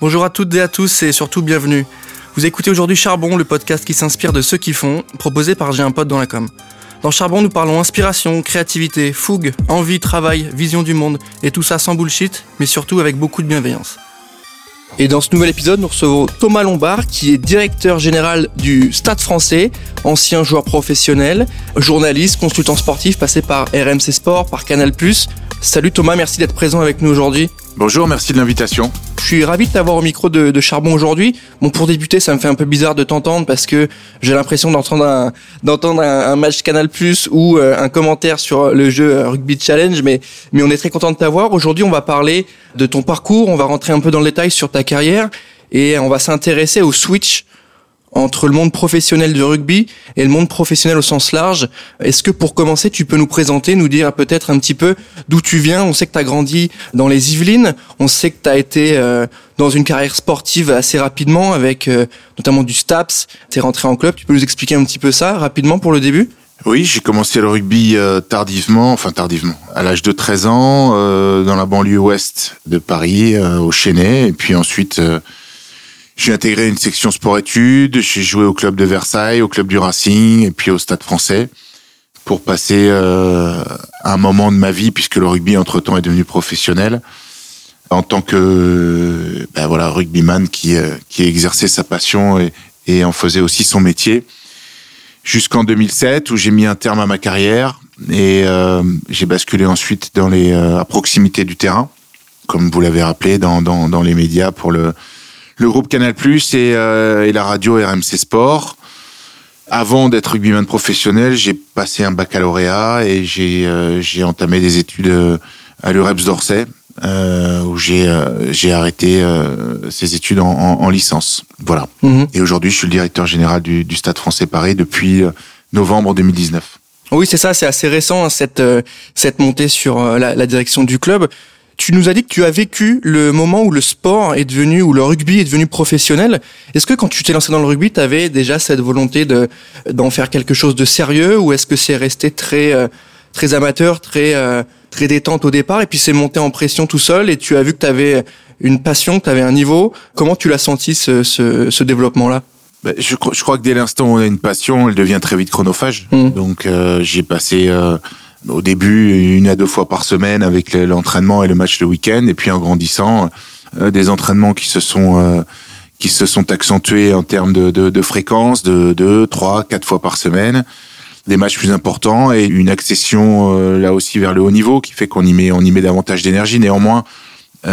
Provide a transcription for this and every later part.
Bonjour à toutes et à tous et surtout bienvenue. Vous écoutez aujourd'hui Charbon, le podcast qui s'inspire de ceux qui font, proposé par J'ai un pote dans la com. Dans Charbon, nous parlons inspiration, créativité, fougue, envie, travail, vision du monde, et tout ça sans bullshit, mais surtout avec beaucoup de bienveillance. Et dans ce nouvel épisode, nous recevons Thomas Lombard, qui est directeur général du Stade français, ancien joueur professionnel, journaliste, consultant sportif, passé par RMC Sport, par Canal+. Salut Thomas, merci d'être présent avec nous aujourd'hui. Bonjour, merci de l'invitation. Je suis ravi de t'avoir au micro de, Charbon aujourd'hui. Bon, pour débuter, ça me fait un peu bizarre de t'entendre parce que j'ai l'impression d'entendre un, d'entendre un, match Canal Plus ou euh, un commentaire sur le jeu Rugby Challenge, mais, mais on est très content de t'avoir. Aujourd'hui, on va parler de ton parcours, on va rentrer un peu dans le détail sur ta carrière et on va s'intéresser au switch entre le monde professionnel du rugby et le monde professionnel au sens large. Est-ce que pour commencer, tu peux nous présenter, nous dire peut-être un petit peu d'où tu viens? On sait que tu as grandi dans les Yvelines, on sait que tu as été euh, dans une carrière sportive assez rapidement avec euh, notamment du STAPS, tu es rentré en club, tu peux nous expliquer un petit peu ça rapidement pour le début? Oui, j'ai commencé le rugby euh, tardivement, enfin tardivement, à l'âge de 13 ans, dans la banlieue ouest de Paris, au Chênay, et puis ensuite j'ai intégré une section sport-études, j'ai joué au club de Versailles, au club du Racing et puis au Stade français pour passer euh, un moment de ma vie, puisque le rugby entre-temps est devenu professionnel, en tant que ben voilà rugbyman qui, euh, qui exerçait sa passion et, en faisait aussi son métier, jusqu'en 2007 où j'ai mis un terme à ma carrière et euh, j'ai basculé ensuite dans les euh, à proximité du terrain, comme vous l'avez rappelé, dans, dans, dans les médias pour le le groupe Canal Plus et, euh, et la radio RMC Sport. Avant d'être rugbyman professionnel, j'ai passé un baccalauréat et j'ai euh, j'ai entamé des études euh, à l'UREPS d'Orsay, euh, où j'ai j'ai arrêté ces études en, en, licence. Voilà. Mhm. Et aujourd'hui, je suis le directeur général du, du Stade Français Paris depuis novembre 2019. Oui, c'est ça, c'est assez récent hein, cette cette montée sur la, la, direction du club. Tu nous as dit que tu as vécu le moment où le sport est devenu, où le rugby est devenu professionnel. Est-ce que quand tu t'es lancé dans le rugby, tu avais déjà cette volonté de d'en faire quelque chose de sérieux, ou est-ce que c'est resté très euh, très amateur, très euh, très détente au départ, et puis c'est monté en pression tout seul, et tu as vu que tu avais une passion, que tu avais un niveau. Comment tu l'as senti ce, ce, ce développement-là? Ben, je, je, crois que dès l'instant où on a une passion, elle devient très vite chronophage. Mmh. Donc euh, j'ai passé au début une à deux fois par semaine avec l'entraînement et le match le week-end, et puis en grandissant, euh, des entraînements qui se sont euh, qui se sont accentués en termes de, de, de fréquence, de deux, trois, quatre fois par semaine, des matchs plus importants et une accession euh, là aussi vers le haut niveau qui fait qu'on y met on y met davantage d'énergie. Néanmoins,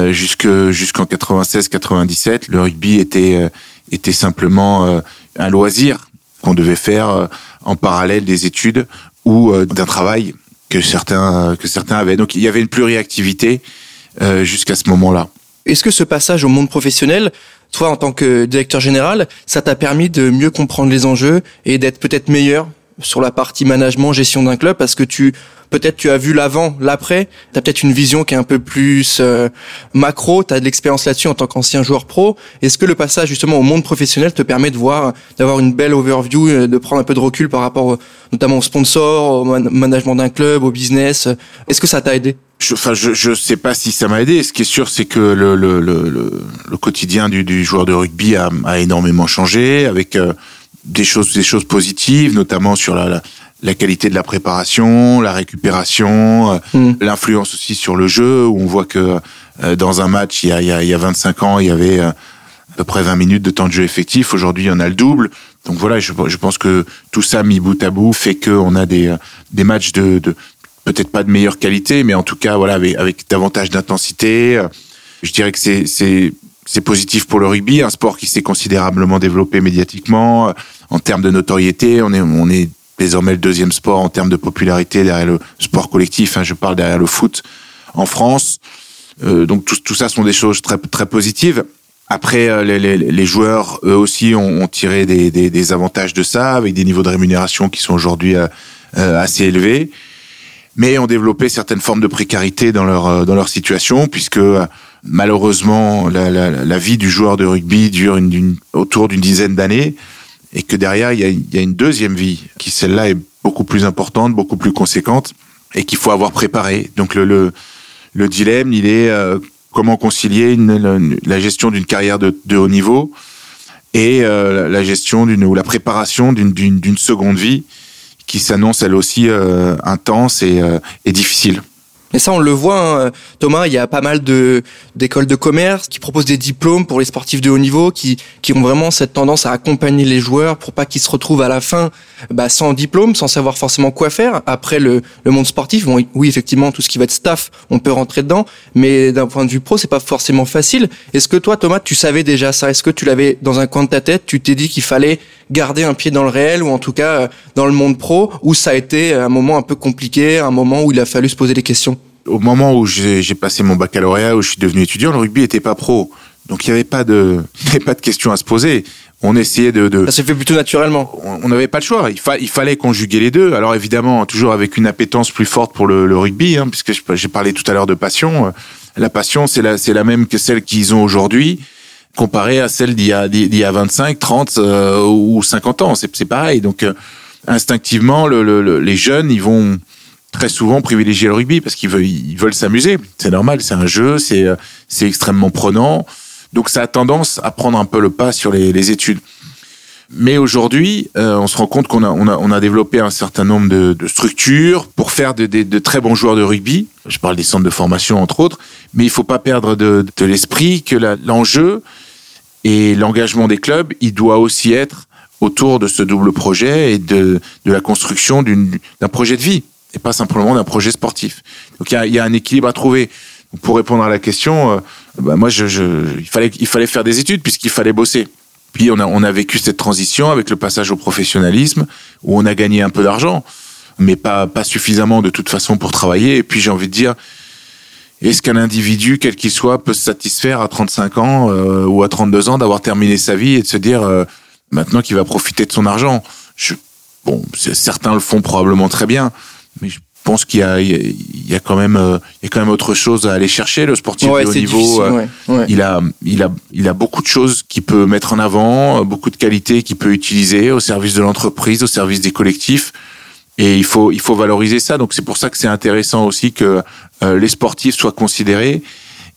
jusque jusqu'en 96-97, le rugby était était simplement un loisir qu'on devait faire en parallèle des études ou d'un travail que certains que certains avaient. Donc il y avait une pluriactivité euh, jusqu'à ce moment-là. Est-ce que ce passage au monde professionnel, toi en tant que directeur général, ça t'a permis de mieux comprendre les enjeux et d'être peut-être meilleur sur la partie management, gestion d'un club, parce que tu peut-être tu as vu l'avant, l'après, tu as peut-être une vision qui est un peu plus euh, macro, tu as de l'expérience là-dessus en tant qu'ancien joueur pro. Est-ce que le passage justement au monde professionnel te permet de voir d'avoir une belle overview, euh, de prendre un peu de recul par rapport notamment aux sponsors, au management d'un club, au business Est-ce que ça t'a aidé? Je, enfin, je, je sais pas si ça m'a aidé. Ce qui est sûr, c'est que le, le, le, le, quotidien du, du joueur de rugby a, a énormément changé, avec euh, des choses, des choses positives, notamment sur la, la qualité de la préparation, la récupération, euh, mm. l'influence aussi sur le jeu, où on voit que euh, dans un match, il y a, il y a, il y a 25 ans, il y avait euh, à peu près 20 minutes de temps de jeu effectif. Aujourd'hui, il y en a le double. Donc voilà, je, pense que tout ça mis bout à bout fait qu'on a des, des matchs de, de peut-être pas de meilleure qualité, mais en tout cas, voilà, avec, avec davantage d'intensité. Je dirais que c'est, c'est, positif pour le rugby, un sport qui s'est considérablement développé médiatiquement. En termes de notoriété, on est, on est désormais le deuxième sport en termes de popularité derrière le sport collectif. Hein, je parle derrière le foot en France. Euh, donc tout, tout, ça sont des choses très très positives. Après, euh, les, les, les joueurs eux aussi ont, ont tiré des, des, des, avantages de ça avec des niveaux de rémunération qui sont aujourd'hui euh, euh assez élevés, mais ont développé certaines formes de précarité dans leur dans leur situation puisque malheureusement la, la, la vie du joueur de rugby dure une, une, autour d'une dizaine d'années et que derrière, il y a, y a une deuxième vie, qui celle-là est beaucoup plus importante, beaucoup plus conséquente, et qu'il faut avoir préparé. Donc le, le, le dilemme, il est euh, comment concilier la gestion d'une carrière de, haut niveau et euh, la gestion ou la préparation d'une seconde vie qui s'annonce elle aussi euh, intense et, euh, et difficile. Et ça, on le voit, hein. Thomas, il y a pas mal de d'écoles de commerce qui proposent des diplômes pour les sportifs de haut niveau, qui qui ont vraiment cette tendance à accompagner les joueurs pour pas qu'ils se retrouvent à la fin bah, sans diplôme, sans savoir forcément quoi faire. Après le, le monde sportif, bon, oui, effectivement, tout ce qui va être staff, on peut rentrer dedans, mais d'un point de vue pro, c'est pas forcément facile. Est-ce que toi, Thomas, tu savais déjà ça? Est-ce que tu l'avais dans un coin de ta tête? Tu t'es dit qu'il fallait garder un pied dans le réel ou en tout cas euh, dans le monde pro, ou ça a été un moment un peu compliqué, un moment où il a fallu se poser des questions au moment où j'ai passé mon baccalauréat, où je suis devenu étudiant, le rugby était pas pro. Donc il n'y avait pas de, avait pas de questions à se poser. On essayait de, de ça s'est fait plutôt naturellement. On n'avait pas le choix. Il, fa, il fallait conjuguer les deux. Alors évidemment, toujours avec une appétence plus forte pour le, le rugby, hein, puisque j'ai parlé tout à l'heure de passion. La passion, c'est la, c'est la même que celle qu'ils ont aujourd'hui, comparée à celle d'il y a, d'il y a 25, 30 euh, ou 50 ans. C'est, c'est pareil. Donc euh, instinctivement, le, le, les jeunes, ils vont très souvent privilégier le rugby parce qu'ils veulent, s'amuser. C'est normal, c'est un jeu, c'est, euh, c'est extrêmement prenant. Donc ça a tendance à prendre un peu le pas sur les, les études. Mais aujourd'hui, on se rend compte qu'on a, on a, on a développé un certain nombre de, structures pour faire de, de, très bons joueurs de rugby. Je parle des centres de formation, entre autres. Mais il faut pas perdre de l'esprit que l'enjeu et l'engagement des clubs, il doit aussi être autour de ce double projet et de, de la construction d'un projet de vie et pas simplement d'un projet sportif. Donc il y a, un équilibre à trouver. Pour répondre à la question, euh, bah, moi, je, il, fallait, il fallait faire des études puisqu'il fallait bosser. Puis on a, on a vécu cette transition avec le passage au professionnalisme où on a gagné un peu d'argent, mais pas, pas suffisamment de toute façon pour travailler. Et puis j'ai envie de dire, est-ce qu'un individu, quel qu'il soit, peut se satisfaire à 35 ans euh, ou à 32 ans d'avoir terminé sa vie et de se dire euh, maintenant qu'il va profiter de son argent? Je, Bon, certains le font probablement très bien, mais je pense qu'il y a, il y a quand même, il y a quand même autre chose à aller chercher. Le sportif ouais, de haut niveau, ouais, ouais. il a, il a, il a beaucoup de choses qu'il peut mettre en avant, beaucoup de qualités qu'il peut utiliser au service de l'entreprise, au service des collectifs. Et il faut, il faut valoriser ça. Donc c'est pour ça que c'est intéressant aussi que euh, les sportifs soient considérés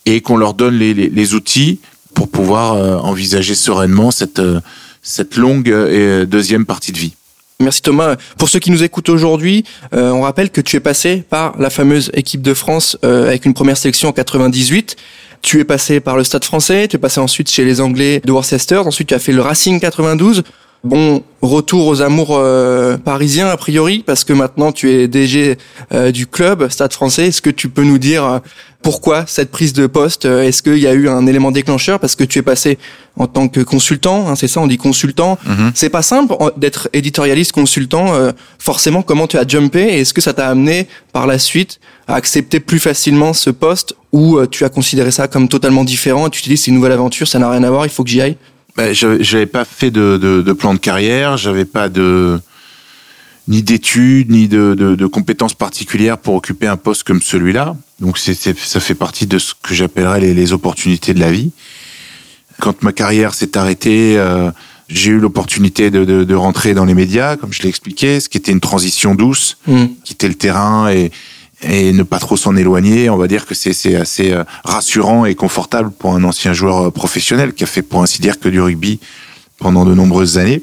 et qu'on leur donne les, les, les, outils pour pouvoir euh, envisager sereinement cette, euh, cette longue et deuxième partie de vie. Merci Thomas. Pour ceux qui nous écoutent aujourd'hui, euh, on rappelle que tu es passé par la fameuse équipe de France euh, avec une première sélection en 98. Tu es passé par le Stade français, tu es passé ensuite chez les Anglais de Worcester, ensuite tu as fait le Racing 92. Bon, retour aux amours euh, parisiens a priori, parce que maintenant tu es DG euh, du club Stade français. Est-ce que tu peux nous dire euh, pourquoi cette prise de poste Est-ce qu'il y a eu un élément déclencheur? Parce que tu es passé en tant que consultant, hein, c'est ça, on dit consultant. Mhm. C'est pas simple d'être éditorialiste, consultant. euh, forcément, comment tu as jumpé Et est-ce que ça t'a amené par la suite à accepter plus facilement ce poste ou euh, tu as considéré ça comme totalement différent et tu te dis c'est une nouvelle aventure, ça n'a rien à voir, il faut que j'y aille? Ben, j'avais pas fait de, de, de, plan de carrière, j'avais pas de ni d'études ni de, compétences particulières pour occuper un poste comme celui-là. Donc ça fait partie de ce que j'appellerais les, les, opportunités de la vie. Quand ma carrière s'est arrêtée, euh, j'ai eu l'opportunité de, de, de, rentrer dans les médias, comme je l'ai expliqué, ce qui était une transition douce, mmh. quitter le terrain et, et ne pas trop s'en éloigner. On va dire que c'est assez euh, rassurant et confortable pour un ancien joueur euh, professionnel qui a fait pour ainsi dire que du rugby pendant de nombreuses années.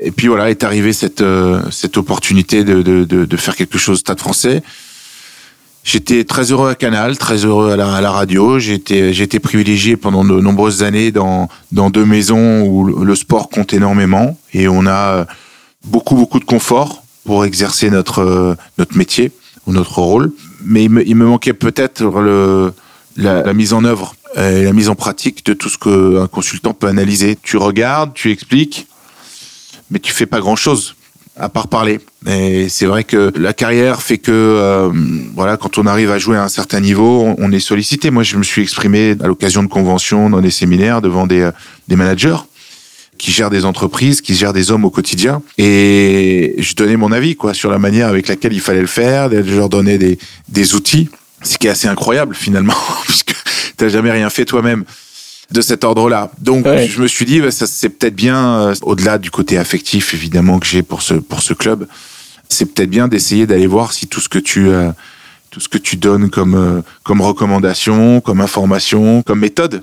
Et puis voilà, est arrivée cette, euh, cette opportunité de, de, de, de faire quelque chose au Stade français. J'étais très heureux à Canal, très heureux à la, radio. J'ai été, été privilégié pendant de nombreuses années dans, dans deux maisons où le sport compte énormément et on a beaucoup, beaucoup de confort pour exercer notre, notre métier notre rôle. Mais il me, manquait peut-être le, la, mise en œuvre et la mise en pratique de tout ce qu'un consultant peut analyser. Tu regardes, tu expliques, mais tu fais pas grand-chose à part parler. Et c'est vrai que la carrière fait que, euh, voilà, quand on arrive à jouer à un certain niveau, on, on est sollicité. Moi, je me suis exprimé à l'occasion de conventions, dans des séminaires, devant des, des managers qui gèrent des entreprises, qui gèrent des hommes au quotidien. Et je donnais mon avis quoi sur la manière avec laquelle il fallait le faire. Je leur donnais des, des outils, ce qui est assez incroyable finalement, puisque t'as jamais rien fait toi-même de cet ordre-là. Donc ouais. je me suis dit, bah, ça c'est peut-être bien, euh, au-delà du côté affectif évidemment que j'ai pour ce pour ce club, c'est peut-être bien d'essayer d'aller voir si tout ce que tu euh, tout ce que tu donnes comme euh, comme recommandation, comme information, comme méthode,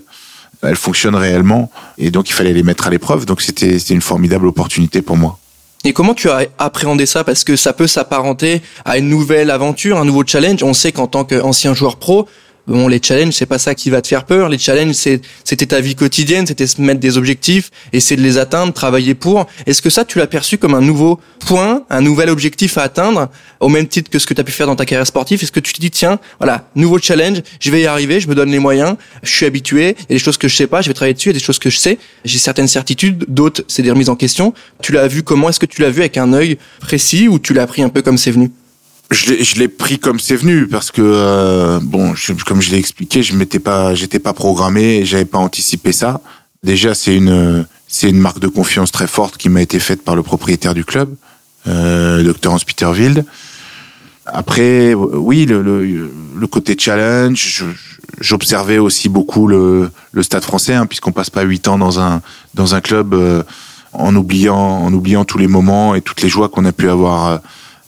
elles fonctionnent réellement. Et donc il fallait les mettre à l'épreuve. Donc c'était c'était une formidable opportunité pour moi. Et comment tu as appréhendé ça? Parce que ça peut s'apparenter à une nouvelle aventure, un nouveau challenge. On sait qu'en tant qu'ancien joueur pro, Bon, les challenges, c'est pas ça qui va te faire peur. Les challenges, c'est, c'était ta vie quotidienne, c'était se mettre des objectifs, essayer de les atteindre, travailler pour. Est-ce que ça, tu l'as perçu comme un nouveau point, un nouvel objectif à atteindre, au même titre que ce que tu as pu faire dans ta carrière sportive? Est-ce que tu te dis, tiens, voilà, nouveau challenge, je vais y arriver, je me donne les moyens, je suis habitué, il y a des choses que je sais pas, je vais travailler dessus, il y a des choses que je sais, j'ai certaines certitudes, d'autres, c'est des remises en question. Tu l'as vu comment? Est-ce que tu l'as vu avec un œil précis ou tu l'as pris un peu comme c'est venu? Je l'ai pris comme c'est venu parce que euh, bon, comme je l'ai expliqué, je m'étais pas, j'étais pas programmé, j'avais pas anticipé ça. Déjà, c'est une c'est une marque de confiance très forte qui m'a été faite par le propriétaire du club, euh, Dr Hans Peterwild. Après, oui, le, le, le côté challenge, j'observais aussi beaucoup le, le stade français, hein, puisqu'on passe pas huit ans dans un dans un club euh, en oubliant en oubliant tous les moments et toutes les joies qu'on a pu avoir euh,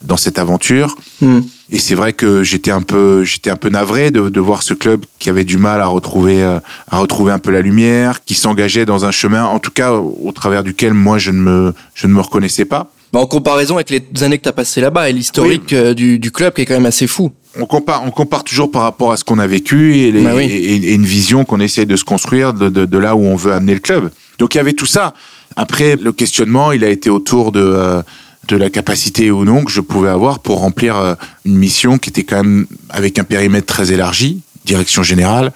dans cette aventure. Hmm. Et c'est vrai que j'étais un peu, j'étais un peu navré de, de, voir ce club qui avait du mal à retrouver, euh, à retrouver un peu la lumière, qui s'engageait dans un chemin, en tout cas au, travers duquel moi je ne me, je ne me reconnaissais pas. En comparaison avec les années que tu as passées là-bas et l'historique euh, du, du, club qui est quand même assez fou. On compare, on compare toujours par rapport à ce qu'on a vécu et, les, bah et, une vision qu'on essaie de se construire de, de, de, là où on veut amener le club. Donc il y avait tout ça. Après, le questionnement, il a été autour de euh, de la capacité ou non que je pouvais avoir pour remplir euh, une mission qui était quand même avec un périmètre très élargi, direction générale.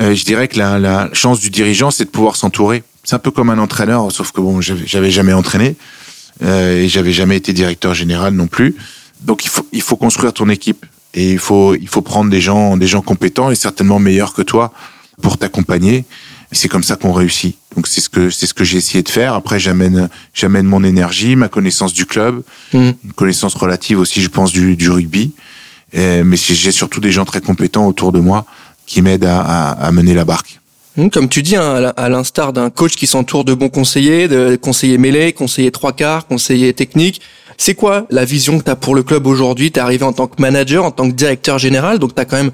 Euh, je dirais que la, chance du dirigeant, c'est de pouvoir s'entourer. C'est un peu comme un entraîneur, sauf que bon, j'avais jamais entraîné euh, et j'avais jamais été directeur général non plus. Donc il faut il faut construire ton équipe et il faut il faut prendre des gens des gens compétents et certainement meilleurs que toi pour t'accompagner. C'est comme ça qu'on réussit. Donc c'est ce que c'est ce que j'ai essayé de faire. Après j'amène j'amène mon énergie, ma connaissance du club, mmh. une connaissance relative aussi, je pense, du, du rugby. Et, mais j'ai surtout des gens très compétents autour de moi qui m'aident à, à, à, mener la barque. Mmh, comme tu dis, hein, à l'instar d'un coach qui s'entoure de bons conseillers, de conseillers mêlés, conseillers trois quarts, conseillers techniques. C'est quoi la vision que tu as pour le club aujourd'hui? Tu es arrivé en tant que manager, en tant que directeur général, donc tu as quand même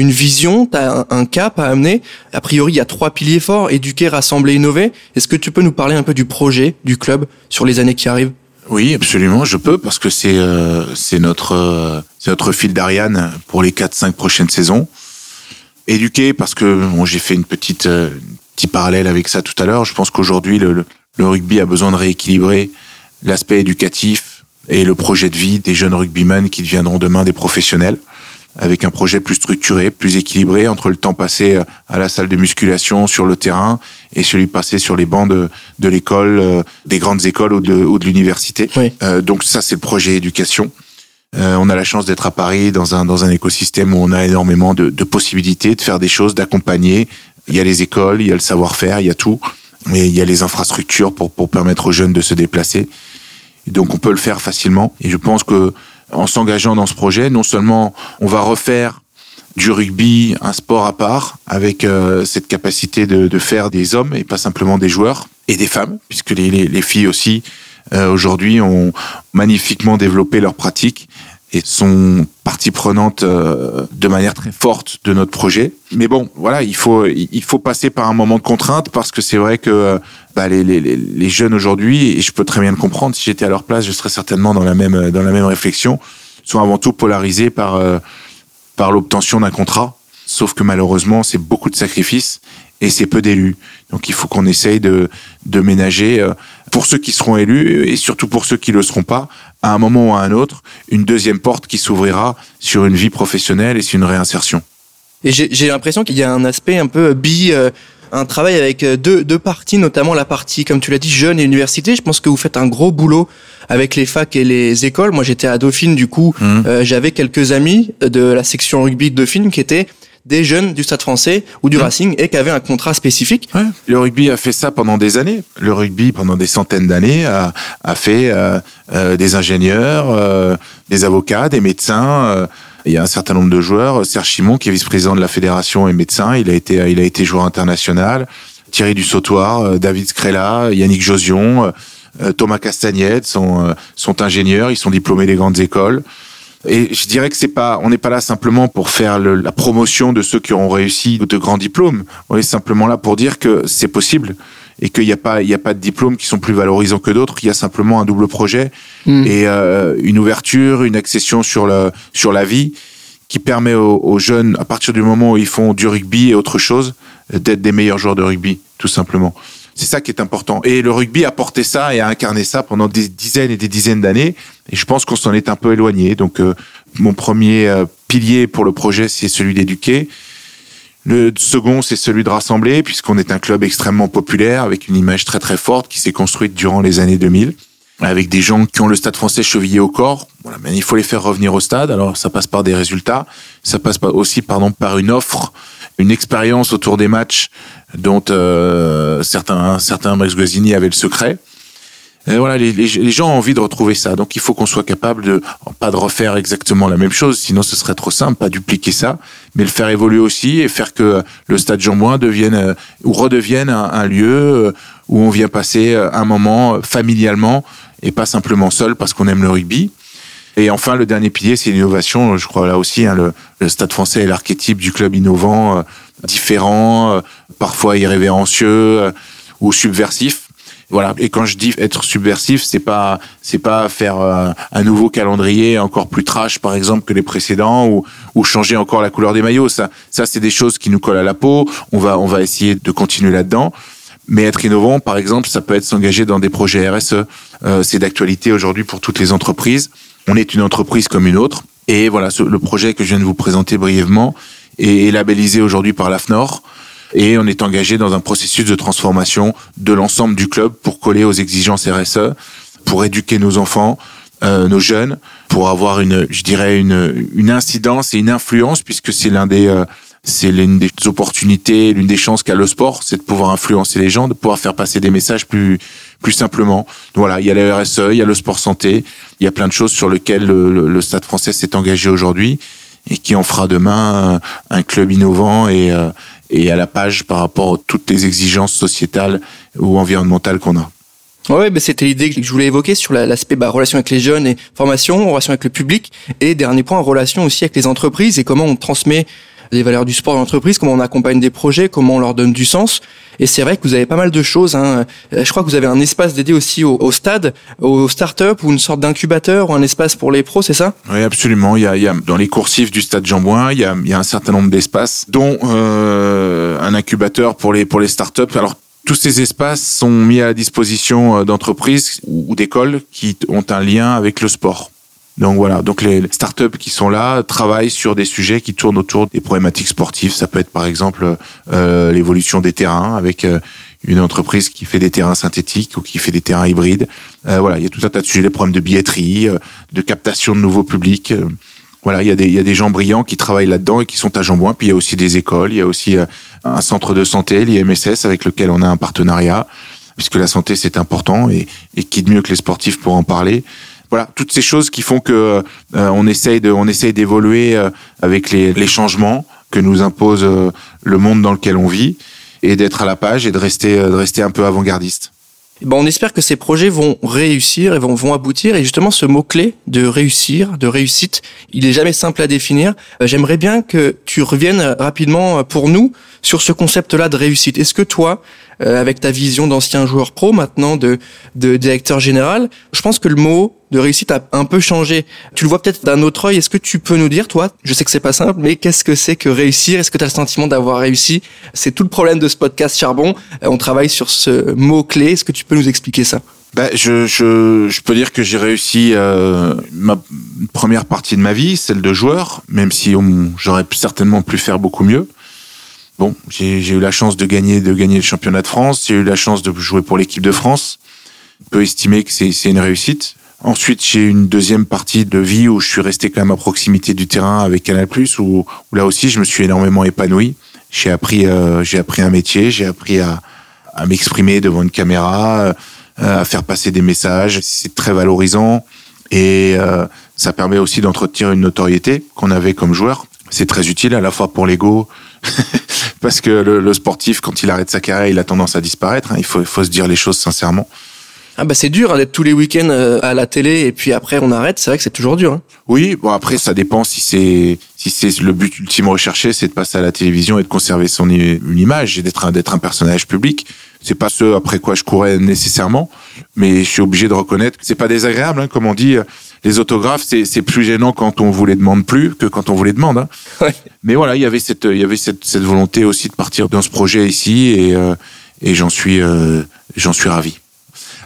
une vision, tu as un, cap à amener. A priori, il y a trois piliers forts, éduquer, rassembler, innover. Est-ce que tu peux nous parler un peu du projet du club sur les années qui arrivent? Oui, absolument, je peux parce que c'est euh, notre euh, notre fil d'Ariane pour les 4 5 prochaines saisons. Éduquer parce que j'ai fait une petite euh, petit parallèle avec ça tout à l'heure, je pense qu'aujourd'hui le, le rugby a besoin de rééquilibrer l'aspect éducatif et le projet de vie des jeunes rugbymen qui deviendront demain des professionnels avec un projet plus structuré, plus équilibré entre le temps passé euh, à la salle de musculation sur le terrain et celui passé sur les bancs de, de l'école, euh, des grandes écoles ou de, ou de l'université. Oui. Euh, donc ça, c'est le projet éducation. Euh, on a la chance d'être à Paris dans un, dans un écosystème où on a énormément de, de possibilités de faire des choses, d'accompagner. Il y a les écoles, il y a le savoir-faire, il y a tout. Et il y a les infrastructures pour, pour permettre aux jeunes de se déplacer. Et donc on peut le faire facilement. Et je pense que en s'engageant dans ce projet, non seulement on va refaire du rugby un sport à part, avec euh, cette capacité de, faire des hommes et pas simplement des joueurs et des femmes, puisque les filles aussi euh, aujourd'hui ont magnifiquement développé leur pratique et sont partie prenante euh, de manière très forte de notre projet. Mais bon, voilà, il faut il faut passer par un moment de contrainte parce que c'est vrai que bah, les, les, les jeunes aujourd'hui, et je peux très bien le comprendre, si j'étais à leur place, je serais certainement dans la même dans la même réflexion, sont avant tout polarisés par euh, par l'obtention d'un contrat. Sauf que malheureusement, c'est beaucoup de sacrifices et c'est peu d'élus. Donc il faut qu'on essaye de de ménager euh, pour ceux qui seront élus et surtout pour ceux qui le seront pas, à un moment ou à un autre, une deuxième porte qui s'ouvrira sur une vie professionnelle et sur une réinsertion. Et j'ai l'impression qu'il y a un aspect un peu bi, euh, un travail avec deux, deux parties, notamment la partie, comme tu l'as dit, jeune et université. Je pense que vous faites un gros boulot avec les facs et les écoles. Moi, j'étais à Dauphine, du coup, mmh. euh, j'avais quelques amis de la section rugby de Dauphine qui étaient des jeunes du Stade français ou du mmh. Racing et qui avaient un contrat spécifique. Ouais. Le rugby a fait ça pendant des années. Le rugby, pendant des centaines d'années, a, a, fait euh, euh, des ingénieurs, euh, des avocats, des médecins. Euh, il y a un certain nombre de joueurs. Serge Chimon, qui est vice-président de la fédération et médecin, il a été, il a été joueur international. Thierry Dussautoir, euh, David Scrella, Yannick Josion, euh, Thomas Castagnette sont, sont ingénieurs. Ils sont diplômés des grandes écoles. Et je dirais que c'est pas, on n'est pas là simplement pour faire la promotion de ceux qui auront réussi de grands diplômes. On est simplement là pour dire que c'est possible et qu'il n'y a pas, il y a pas de diplômes qui sont plus valorisants que d'autres. Il y a simplement un double projet mm. et euh, une ouverture, une accession sur le sur la vie qui permet aux, jeunes, à partir du moment où ils font du rugby et autre chose, d'être des meilleurs joueurs de rugby, tout simplement. C'est ça qui est important. Et le rugby a porté ça et a incarné ça pendant des dizaines et des dizaines d'années. Et je pense qu'on s'en est un peu éloigné. Donc, euh, mon premier euh, pilier pour le projet, c'est celui d'éduquer. Le second, c'est celui de rassembler, puisqu'on est un club extrêmement populaire, avec une image très très forte qui s'est construite durant les années 2000, avec des gens qui ont le stade français chevillé au corps. Mais il faut les faire revenir au stade. Alors ça passe par des résultats, ça passe aussi pardon par une offre, une expérience autour des matchs dont euh, certains certains Max Guazzini avaient le secret. Et voilà, les, gens ont envie de retrouver ça. Donc il faut qu'on soit capable de pas de refaire exactement la même chose, sinon ce serait trop simple, pas dupliquer ça, mais le faire évoluer aussi et faire que le stade Jean Bouin devienne euh, ou redevienne un, lieu euh, où on vient passer euh, un moment familialement et pas simplement seul parce qu'on aime le rugby. Et enfin, le dernier pilier, c'est l'innovation. Je crois là aussi, hein, le, le, Stade Français est l'archétype du club innovant, différent, parfois irrévérencieux ou subversif. Voilà. Et quand je dis être subversif, c'est pas c'est pas faire euh, un nouveau calendrier encore plus trash, par exemple, que les précédents, ou ou changer encore la couleur des maillots. Ça, ça c'est des choses qui nous collent à la peau. On va on va essayer de continuer là-dedans. Mais être innovant, par exemple, ça peut être s'engager dans des projets RSE. Euh, c'est d'actualité aujourd'hui pour toutes les entreprises. On est une entreprise comme une autre. Et voilà, le projet que je viens de vous présenter brièvement est labellisé aujourd'hui par l'AFNOR et on est engagé dans un processus de transformation de l'ensemble du club pour coller aux exigences RSE, pour éduquer nos enfants, euh, nos jeunes, pour avoir une, je dirais une, une incidence et une influence puisque c'est l'un des euh, c'est l'une des opportunités, l'une des chances qu'a le sport, c'est de pouvoir influencer les gens, de pouvoir faire passer des messages plus plus simplement. Voilà, il y a la RSE, il y a le sport santé, il y a plein de choses sur lesquelles le, le Stade Français s'est engagé aujourd'hui et qui en fera demain un club innovant et, euh, et à la page par rapport à toutes les exigences sociétales ou environnementales qu'on a. Ouais, ben c'était l'idée que je voulais évoquer sur l'aspect bah, relation avec les jeunes et formation, relation avec le public, et dernier point, relation aussi avec les entreprises et comment on transmet les valeurs du sport dans l'entreprise, comment on accompagne des projets, comment on leur donne du sens. Et c'est vrai que vous avez pas mal de choses. Hein. Euh, je crois que vous avez un espace dédié aussi au, stade, aux startups ou une sorte d'incubateur ou un espace pour les pros, c'est ça? Oui, absolument. Il y, a, il y a dans les coursifs du stade Jean Bouin, il y a, il y a un certain nombre d'espaces, dont euh, un incubateur pour les pour les startups. Alors tous ces espaces sont mis à la disposition euh, d'entreprises ou d'écoles qui ont un lien avec le sport. Donc voilà, donc les startups qui sont là travaillent sur des sujets qui tournent autour des problématiques sportives. Ça peut être par exemple euh, l'évolution des terrains avec euh, une entreprise qui fait des terrains synthétiques ou qui fait des terrains hybrides. Euh, voilà, il y a tout un tas de sujets, des problèmes de billetterie, euh, de captation de nouveaux publics. Euh, voilà, il y a des il y a des gens brillants qui travaillent là-dedans et qui sont à Jambouin. Puis il y a aussi des écoles, il y a aussi un centre de santé, l'IMSS, avec lequel on a un partenariat puisque la santé c'est important et, et qui de mieux que les sportifs pour en parler voilà toutes ces choses qui font que euh, on essaye de on essaye d'évoluer euh, avec les, les, changements que nous impose euh, le monde dans lequel on vit et d'être à la page et de rester de rester un peu avant-gardiste. Bon, on espère que ces projets vont réussir et vont, vont aboutir. Et justement, ce mot-clé de réussir, de réussite, il est jamais simple à définir. J'aimerais bien que tu reviennes rapidement pour nous sur ce concept-là de réussite. Est-ce que toi, euh, avec ta vision d'ancien joueur pro, maintenant de, de directeur général. Je pense que le mot de réussite a un peu changé. Tu le vois peut-être d'un autre œil. Est-ce que tu peux nous dire, toi, je sais que c'est pas simple, mais qu'est-ce que c'est que réussir? Est-ce que tu as le sentiment d'avoir réussi? C'est tout le problème de ce podcast Charbon. Euh, on travaille sur ce mot-clé. Est-ce que tu peux nous expliquer ça? Bah, je, je, je peux dire que j'ai réussi euh, ma première partie de ma vie, celle de joueur, même si j'aurais certainement pu faire beaucoup mieux. Bon, j'ai eu la chance de gagner, de gagner le championnat de France. J'ai eu la chance de jouer pour l'équipe de France. On peut estimer que c'est une réussite. Ensuite, j'ai une deuxième partie de vie où je suis resté quand même à proximité du terrain avec Canal+, où, où là aussi je me suis énormément épanoui. J'ai appris, euh, appris un métier, j'ai appris à, à m'exprimer devant une caméra, euh, à faire passer des messages. C'est très valorisant et euh, ça permet aussi d'entretenir une notoriété qu'on avait comme joueur. C'est très utile à la fois pour l'ego, parce que le, le, sportif, quand il arrête sa carrière, il a tendance à disparaître. Hein. Il faut, faut se dire les choses sincèrement. Ah bah c'est dur hein, d'être tous les week-ends euh, à la télé et puis après on arrête. C'est vrai que c'est toujours dur. Hein. Oui, bon après ça dépend si c'est si c'est le but ultime recherché, c'est de passer à la télévision et de conserver son une image et d'être un d'être un personnage public. C'est pas ce après quoi je courais nécessairement, mais je suis obligé de reconnaître que c'est pas désagréable. Hein, comme on dit, les autographes c'est c'est plus gênant quand on vous les demande plus que quand on vous les demande. Hein. Ouais. Mais voilà, il y avait cette il y avait cette cette volonté aussi de partir dans ce projet ici et euh, et j'en suis euh, j'en suis ravi.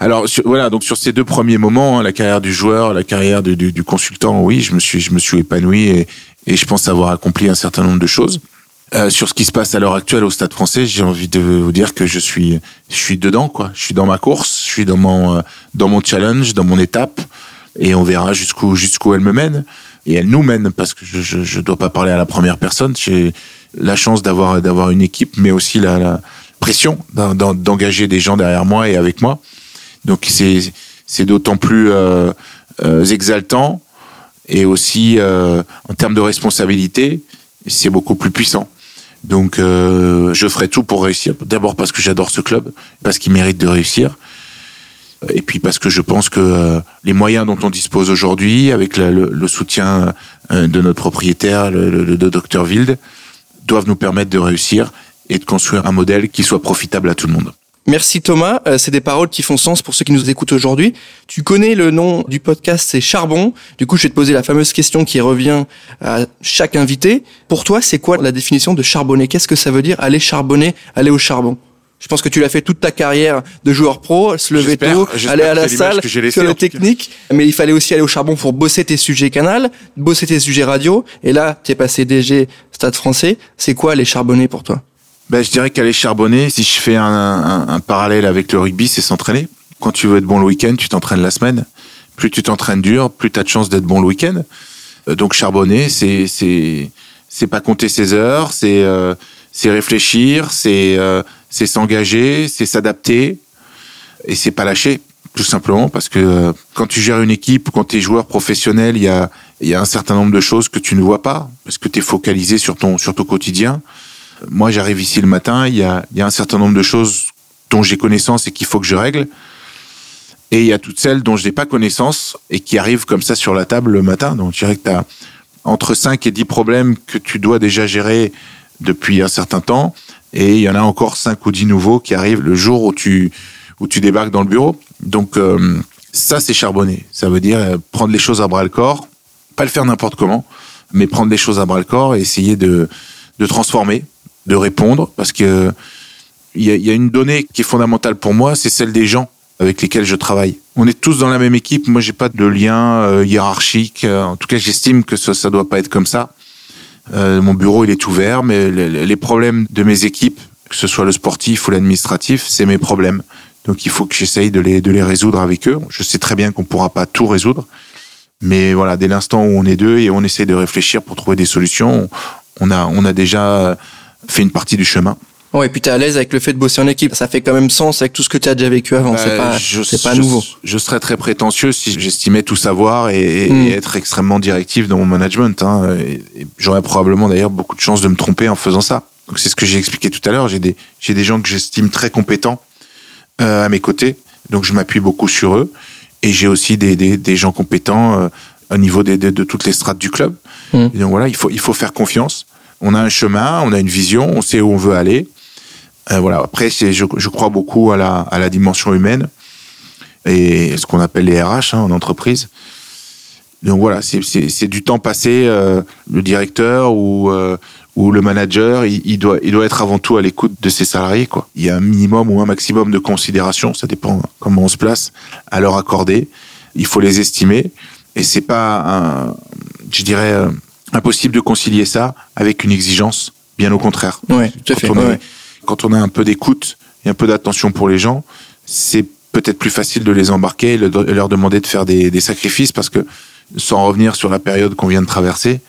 Alors sur, voilà, donc sur ces deux premiers moments, hein, la carrière du joueur, la carrière du, du, du, consultant, oui, je me suis, je me suis épanoui et, et je pense avoir accompli un certain nombre de choses. Euh, sur ce qui se passe à l'heure actuelle au Stade Français, j'ai envie de vous dire que je suis, je suis dedans, quoi. Je suis dans ma course, je suis dans mon, euh, dans mon challenge, dans mon étape, et on verra jusqu'où, jusqu'où elle me mène. Et elle nous mène parce que je, je, je dois pas parler à la première personne. J'ai la chance d'avoir, d'avoir une équipe, mais aussi la, la pression d'engager des gens derrière moi et avec moi. Donc c'est c'est d'autant plus euh, euh, exaltant et aussi euh, en termes de responsabilité, c'est beaucoup plus puissant. Donc euh, je ferai tout pour réussir. D'abord parce que j'adore ce club, parce qu'il mérite de réussir. Et puis parce que je pense que euh, les moyens dont on dispose aujourd'hui, avec le, le, soutien euh, de notre propriétaire, le, le, le docteur Wild, doivent nous permettre de réussir et de construire un modèle qui soit profitable à tout le monde. Merci Thomas, euh, c'est des paroles qui font sens pour ceux qui nous écoutent aujourd'hui. Tu connais le nom du podcast, c'est Charbon. Du coup, je vais te poser la fameuse question qui revient à chaque invité. Pour toi, c'est quoi la définition de charbonner? Qu'est-ce que ça veut dire aller charbonner, aller au charbon? Je pense que tu l'as fait toute ta carrière de joueur pro, se lever tôt, aller à la salle, faire le technique. Mais il fallait aussi aller au charbon pour bosser tes sujets canal, bosser tes sujets radio. Et là, tu es passé DG Stade français. C'est quoi aller charbonner pour toi? Ben, je dirais qu'aller charbonner, si je fais un, un, un parallèle avec le rugby, c'est s'entraîner. Quand tu veux être bon le week-end, tu t'entraînes la semaine. Plus tu t'entraînes dur, plus tu as de chances d'être bon le week-end. Euh, donc charbonner, c'est c'est c'est pas compter ses heures, c'est euh, c'est réfléchir, c'est euh, c'est s'engager, c'est s'adapter et c'est pas lâcher tout simplement parce que euh, quand tu gères une équipe, quand tu es joueur professionnel, il y a il y a un certain nombre de choses que tu ne vois pas parce que tu es focalisé sur ton sur ton quotidien moi j'arrive ici le matin, il y a, il y a un certain nombre de choses dont j'ai connaissance et qu'il faut que je règle. Et il y a toutes celles dont je n'ai pas connaissance et qui arrivent comme ça sur la table le matin. Donc je dirais que tu as entre 5 et 10 problèmes que tu dois déjà gérer depuis un certain temps. Et il y en a encore 5 ou 10 nouveaux qui arrivent le jour où tu, où tu débarques dans le bureau. Donc euh, ça c'est charbonner. Ça veut dire euh, prendre les choses à bras le corps, pas le faire n'importe comment, mais prendre les choses à bras le corps et essayer de, de transformer de répondre parce que il y a, une donnée qui est fondamentale pour moi, c'est celle des gens avec lesquels je travaille. On est tous dans la même équipe. Moi, j'ai pas de lien euh, hiérarchique. En tout cas, j'estime que ça, ça doit pas être comme ça. Euh, mon bureau, il est ouvert, mais les, problèmes de mes équipes, que ce soit le sportif ou l'administratif, c'est mes problèmes. Donc, il faut que j'essaye de les, de les résoudre avec eux. Je sais très bien qu'on pourra pas tout résoudre. Mais voilà, dès l'instant où on est deux et on essaie de réfléchir pour trouver des solutions, on a, on a déjà fait une partie du chemin. Ouais, et puis tu es à l'aise avec le fait de bosser en équipe. Ça fait quand même sens avec tout ce que tu as déjà vécu avant. c'est pas, c'est pas je, nouveau. Je serais très prétentieux si j'estimais tout savoir et, mm. et, être extrêmement directif dans mon management. Hein. J'aurais probablement d'ailleurs beaucoup de chances de me tromper en faisant ça. Donc c'est ce que j'ai expliqué tout à l'heure. J'ai des, j'ai des gens que j'estime très compétents euh, à mes côtés. Donc je m'appuie beaucoup sur eux. Et j'ai aussi des, des, des, gens compétents euh, au niveau des, de, de toutes les strates du club. Mm. Et donc voilà, il faut, il faut faire confiance on a un chemin, on a une vision, on sait où on veut aller. Euh, voilà. Après, c'est, je, je, crois beaucoup à la, à la dimension humaine et ce qu'on appelle les RH hein, en entreprise. Donc voilà, c'est, du temps passé. Euh, le directeur ou euh, ou le manager, il, il, doit il doit être avant tout à l'écoute de ses salariés. Quoi. Il y a un minimum ou un maximum de considération, ça dépend comment on se place, à leur accorder. Il faut les estimer et c'est pas un, je dirais euh, impossible de concilier ça avec une exigence, bien au contraire. Ouais, tout à fait. Ouais. Quand on a un peu d'écoute et un peu d'attention pour les gens, c'est peut-être plus facile de les embarquer et leur demander de faire des, sacrifices parce que, sans revenir sur la période qu'on vient de traverser,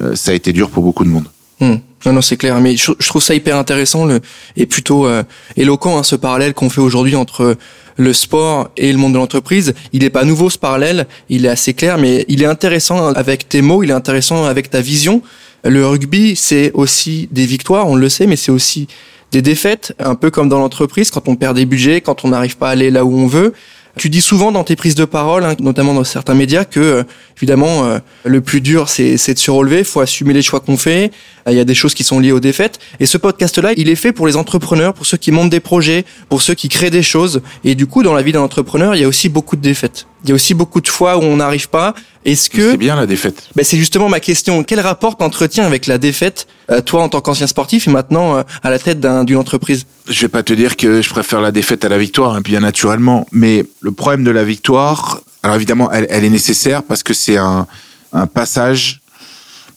euh, ça a été dur pour beaucoup de monde. Mmh. Non, non, c'est clair. Mais je, trouve ça hyper intéressant et plutôt euh, éloquent hein, ce parallèle qu'on fait aujourd'hui entre le sport et le monde de l'entreprise. Il n'est pas nouveau ce parallèle, il est assez clair, mais il est intéressant avec tes mots, il est intéressant avec ta vision. Le rugby, c'est aussi des victoires, on le sait, mais c'est aussi des défaites, un peu comme dans l'entreprise, quand on perd des budgets, quand on n'arrive pas à aller là où on veut. Tu dis souvent dans tes prises de parole, hein, notamment dans certains médias, que euh, évidemment euh, le plus dur c'est de se relever, faut assumer les choix qu'on fait. Il y a des choses qui sont liées aux défaites. Et ce podcast-là, il est fait pour les entrepreneurs, pour ceux qui montent des projets, pour ceux qui créent des choses. Et du coup, dans la vie d'un entrepreneur, il y a aussi beaucoup de défaites. Il y a aussi beaucoup de fois où on n'arrive pas. Est-ce que c'est bien la défaite ben C'est justement ma question. Quel rapport t'entretiens avec la défaite, toi en tant qu'ancien sportif et maintenant à la tête d'une entreprise? Je vais pas te dire que je préfère la défaite à la victoire, hein, bien naturellement. Mais le problème de la victoire, alors évidemment, elle, elle est nécessaire parce que c'est un, un passage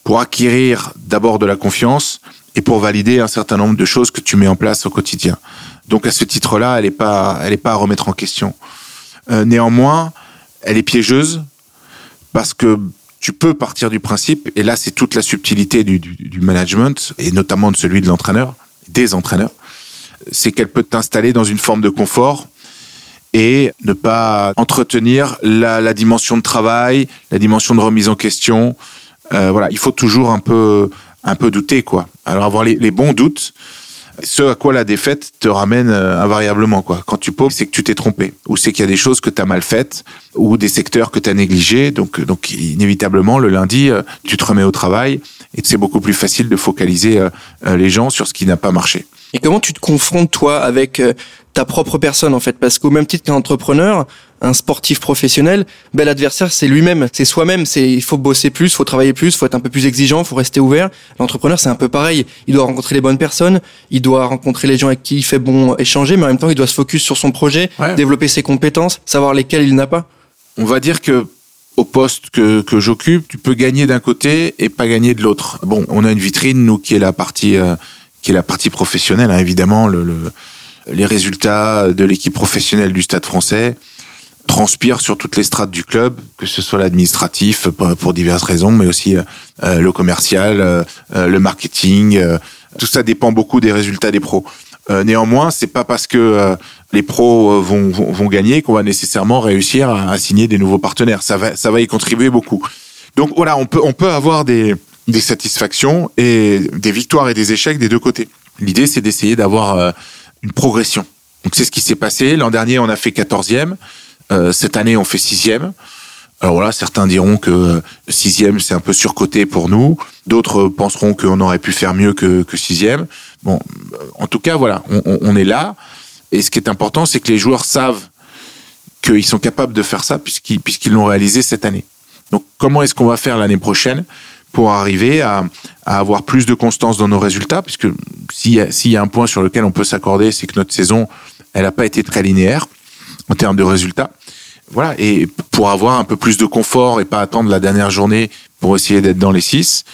pour acquérir d'abord de la confiance et pour valider un certain nombre de choses que tu mets en place au quotidien. Donc à ce titre-là, elle n'est pas, elle est pas à remettre en question. Euh, néanmoins, elle est piégeuse parce que tu peux partir du principe, et là c'est toute la subtilité du, du, management, et notamment de celui de l'entraîneur, des entraîneurs, c'est qu'elle peut t'installer dans une forme de confort et ne pas entretenir la, la, dimension de travail, la dimension de remise en question. Euh, voilà, il faut toujours un peu, un peu douter, quoi. Alors avoir les bons doutes, ce à quoi la défaite te ramène euh, invariablement quoi. Quand tu paumes, c'est que tu t'es trompé ou c'est qu'il y a des choses que tu as mal faites ou des secteurs que tu as négligés donc donc inévitablement le lundi euh, tu te remets au travail et c'est beaucoup plus facile de focaliser euh, les gens sur ce qui n'a pas marché. Et comment tu te confrontes toi avec ta propre personne en fait? Parce qu'au même titre qu'un entrepreneur un sportif professionnel ben l'adversaire c'est lui-même c'est soi-même c'est il faut bosser plus faut travailler plus faut être un peu plus exigeant faut rester ouvert l'entrepreneur c'est un peu pareil il doit rencontrer les bonnes personnes il doit rencontrer les gens avec qui il fait bon échanger mais en même temps il doit se focus sur son projet ouais. développer ses compétences savoir lesquelles il n'a pas on va dire que au poste que, que j'occupe, tu peux gagner d'un côté et pas gagner de l'autre. Bon, on a une vitrine, nous, qui est la partie, euh, qui est la partie professionnelle, hein, évidemment. Le, le, les résultats de l'équipe professionnelle du Stade français transpirent sur toutes les strates du club, que ce soit l'administratif pour diverses raisons, mais aussi euh, le commercial, euh, le marketing. Euh, tout ça dépend beaucoup des résultats des pros. Euh, néanmoins, c'est pas parce que euh, les pros vont, vont, gagner qu'on va nécessairement réussir à, signer des nouveaux partenaires. Ça va, ça va y contribuer beaucoup. Donc voilà, on peut, on peut avoir des, des satisfactions et des victoires et des échecs des deux côtés. L'idée, c'est d'essayer d'avoir euh, une progression. Donc c'est ce qui s'est passé. L'an dernier, on a fait 14e. Euh, cette année, on fait 6e. Alors voilà, certains diront que sixième c'est un peu surcoté pour nous. D'autres penseront qu'on aurait pu faire mieux que, que sixième. Bon, en tout cas, voilà, on, est là. Et ce qui est important, c'est que les joueurs savent qu'ils sont capables de faire ça puisqu'ils puisqu'ils l'ont réalisé cette année. Donc, comment est-ce qu'on va faire l'année prochaine pour arriver à, avoir plus de constance dans nos résultats? Puisque s'il y a un point sur lequel on peut s'accorder, c'est que notre saison, elle n'a pas été très linéaire en termes de résultats voilà, et pour avoir un peu plus de confort et pas attendre la dernière journée pour essayer d'être dans les six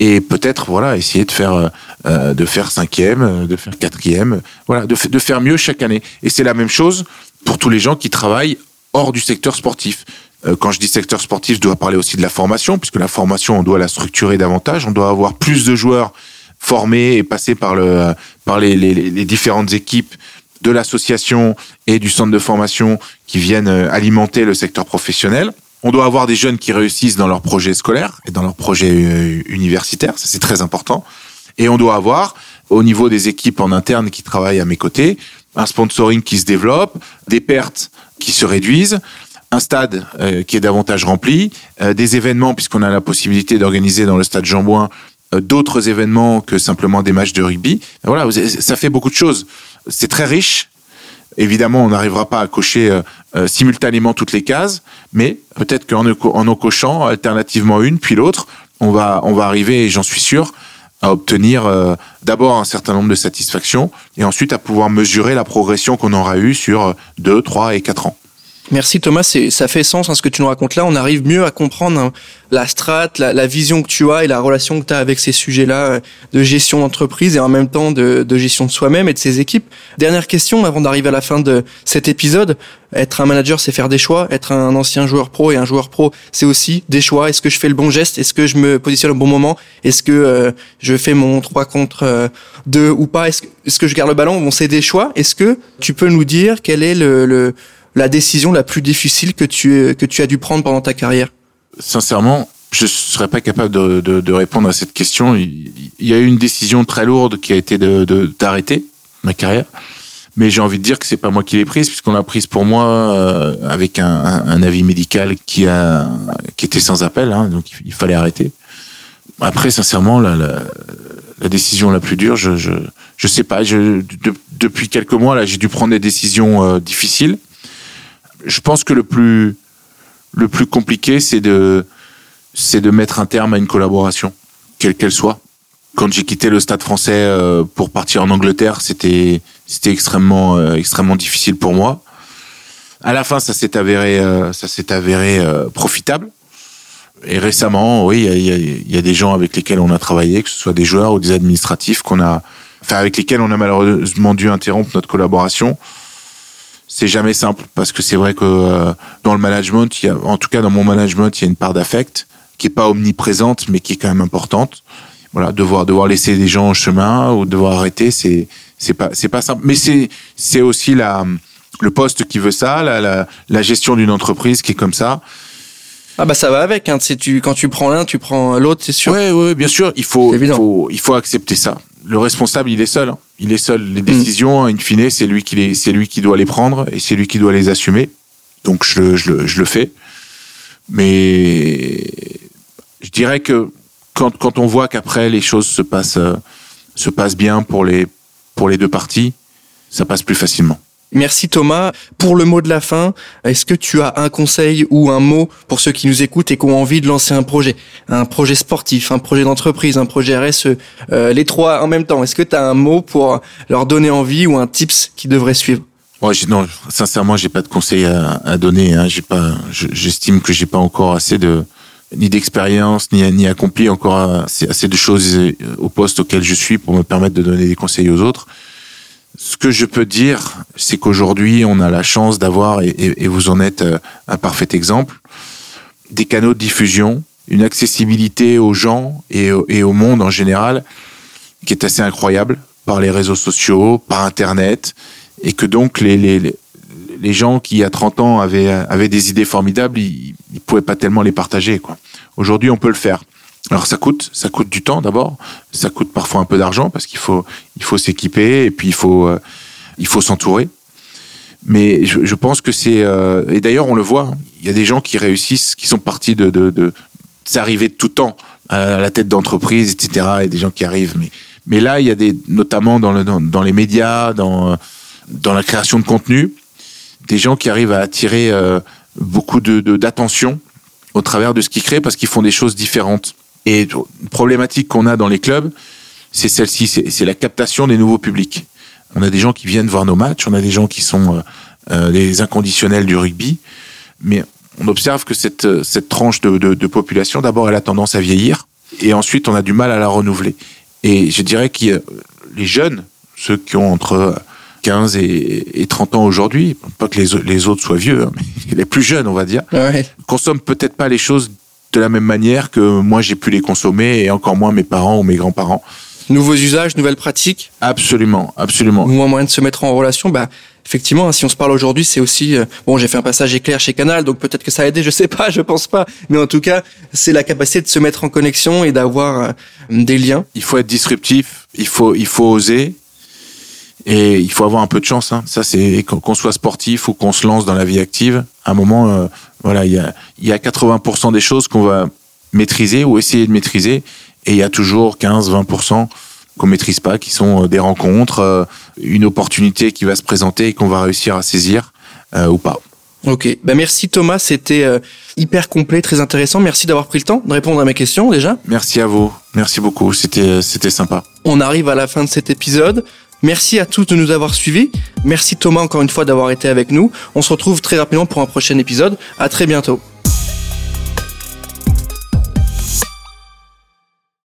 et peut-être voilà essayer de faire euh, de faire cinquième, de faire quatrième, voilà, de, de faire mieux chaque année. Et c'est la même chose pour tous les gens qui travaillent hors du secteur sportif. Euh, quand je dis secteur sportif, je dois parler aussi de la formation, puisque la formation, on doit la structurer davantage, on doit avoir plus de joueurs formés et passés par le par les, les, les différentes équipes de l'association et du centre de formation qui viennent alimenter le secteur professionnel. On doit avoir des jeunes qui réussissent dans leurs projets scolaires et dans leurs projets universitaires, ça c'est très important. Et on doit avoir, au niveau des équipes en interne qui travaillent à mes côtés, un sponsoring qui se développe, des pertes qui se réduisent, un stade euh, qui est davantage rempli, euh, des événements, puisqu'on a la possibilité d'organiser dans le stade Jean-Bouin euh, d'autres événements que simplement des matchs de rugby. Voilà, ça fait beaucoup de choses. C'est très riche. Évidemment, on n'arrivera pas à cocher euh, euh, simultanément toutes les cases, mais peut-être qu'en en en cochant alternativement une puis l'autre, on va on va arriver, et j'en suis sûr, à obtenir euh, d'abord un certain nombre de satisfactions et ensuite à pouvoir mesurer la progression qu'on aura eue sur deux, trois et quatre ans. Merci Thomas, ça fait sens hein, ce que tu nous racontes là. On arrive mieux à comprendre hein, la strate, la, la, vision que tu as et la relation que tu as avec ces sujets-là euh, de gestion d'entreprise et en même temps de, de gestion de soi-même et de ses équipes. Dernière question avant d'arriver à la fin de cet épisode. Être un manager, c'est faire des choix. Être un ancien joueur pro et un joueur pro, c'est aussi des choix. Est-ce que je fais le bon geste? Est-ce que je me positionne au bon moment? Est-ce que euh, je fais mon 3 contre euh, 2 ou pas? Est-ce que, est que je garde le ballon? Bon, c'est des choix. Est-ce que tu peux nous dire quel est le, le la décision la plus difficile que tu, que tu as dû prendre pendant ta carrière Sincèrement, je serais pas capable de, de, de, répondre à cette question. Il y a eu une décision très lourde qui a été d'arrêter de, ma carrière mais j'ai envie de dire que c'est pas moi qui l'ai prise puisqu'on l'a prise pour moi euh, avec un, un, avis médical qui a qui était sans appel, hein, donc il fallait arrêter. Après, sincèrement, la, la, la décision la plus dure, je je, je sais pas. Je, depuis quelques mois là, j'ai dû prendre des décisions euh, difficiles. Je pense que le plus le plus compliqué, c'est de c'est de mettre un terme à une collaboration, quelle qu'elle soit. Quand j'ai quitté le Stade Français euh, pour partir en Angleterre, c'était c'était extrêmement euh, extrêmement difficile pour moi. À la fin, ça s'est avéré euh, ça s'est avéré profitable. Et récemment, oui, il y a, y a, des gens avec lesquels on a travaillé, que ce soit des joueurs ou des administratifs, qu'on a, enfin avec lesquels on a malheureusement dû interrompre notre collaboration. C'est jamais simple parce que c'est vrai que dans le management, il y a, en tout cas dans mon management, il y a une part d'affect qui est pas omniprésente, mais qui est quand même importante. Voilà, devoir devoir laisser des gens en chemin ou devoir arrêter, c'est c'est pas c'est pas simple. Mais c'est c'est aussi la le poste qui veut ça, la la, la gestion d'une entreprise qui est comme ça. Ah bah ça va avec. Hein. Tu quand tu prends l'un, tu prends l'autre, c'est sûr. Ouais, ouais, bien sûr. Il faut, il faut il faut accepter ça. Le responsable, il est seul. Hein. Il est seul. Les décisions, in fine, c'est lui qui les c'est lui qui doit les prendre et c'est lui qui doit les assumer. Donc je je, je le fais. Mais je dirais que quand, quand on voit qu'après les choses se passent, euh, se passent bien pour les, pour les deux parties, ça passe plus facilement. Merci Thomas. Pour le mot de la fin, est-ce que tu as un conseil ou un mot pour ceux qui nous écoutent et qui ont envie de lancer un projet? Un projet sportif, un projet d'entreprise, un projet RSE, euh, les trois en même temps. Est-ce que tu as un mot pour leur donner envie ou un tips qui devrait suivre? Ouais, non, sincèrement, j'ai pas de conseil à, à donner. Hein. J'ai pas, j'estime que j'ai pas encore assez de, ni d'expérience, ni, ni accompli encore assez, assez, de choses au poste auquel je suis pour me permettre de donner des conseils aux autres. Ce que je peux dire, c'est qu'aujourd'hui, on a la chance d'avoir, et, vous en êtes euh, un parfait exemple, des canaux de diffusion, une accessibilité aux gens et, au monde en général qui est assez incroyable par les réseaux sociaux, par Internet, et que donc les, les, les gens qui, a 30 ans, avaient, avaient des idées formidables, ils, ils pouvaient pas tellement les partager. Aujourd'hui, on peut le faire. Alors ça coûte, ça coûte du temps d'abord, ça coûte parfois un peu d'argent parce qu'il faut, il faut s'équiper et puis il faut, euh, il faut s'entourer. Mais je, pense que c'est euh, et d'ailleurs on le voit, il y a des gens qui réussissent, qui sont partis de de, de de tout temps à la tête d'entreprise, etc. Et des gens qui arrivent, mais mais là il y a des notamment dans le dans les médias, dans dans la création de contenu, des gens qui arrivent à attirer euh, beaucoup de d'attention au travers de ce qu'ils créent parce qu'ils font des choses différentes. Et une problématique qu'on a dans les clubs, c'est celle-ci, c'est la captation des nouveaux publics. On a des gens qui viennent voir nos matchs, on a des gens qui sont euh, euh des inconditionnels du rugby, mais on observe que cette, cette tranche de, de, de population, d'abord, elle a tendance à vieillir, et ensuite, on a du mal à la renouveler. Et je dirais que les jeunes, ceux qui ont entre 15 et, et 30 ans aujourd'hui, pas que les, les, autres soient vieux, hein, mais les plus jeunes, on va dire, ouais. consomment peut-être pas les choses de la même manière que moi j'ai pu les consommer et encore moins mes parents ou mes grands-parents. Nouveaux usages, nouvelles pratiques? Absolument, absolument. Nouveau moyen de se mettre en relation, bah effectivement, hein, si on se parle aujourd'hui, c'est aussi euh, bon. J'ai fait un passage éclair chez Canal, donc peut-être que ça a aidé. Je sais pas, je pense pas, mais en tout cas, c'est la capacité de se mettre en connexion et d'avoir euh, des liens. Il faut être disruptif, il faut, il faut oser, et il faut avoir un peu de chance. Hein. Ça, c'est qu'on soit sportif ou qu'on se lance dans la vie active. À un moment, euh, voilà, il y a, il y a 80% des choses qu'on va maîtriser ou essayer de maîtriser, et il y a toujours 15-20% qu'on maîtrise pas, qui sont euh, des rencontres, euh, une opportunité qui va se présenter et qu'on va réussir à saisir euh, ou pas. Ok, ben merci Thomas, c'était hyper complet, très intéressant. Merci d'avoir pris le temps de répondre à mes questions déjà. Merci à vous, merci beaucoup, c'était c'était sympa. On arrive à la fin de cet épisode. Merci à tous de nous avoir suivis. Merci Thomas encore une fois d'avoir été avec nous. On se retrouve très rapidement pour un prochain épisode. À très bientôt.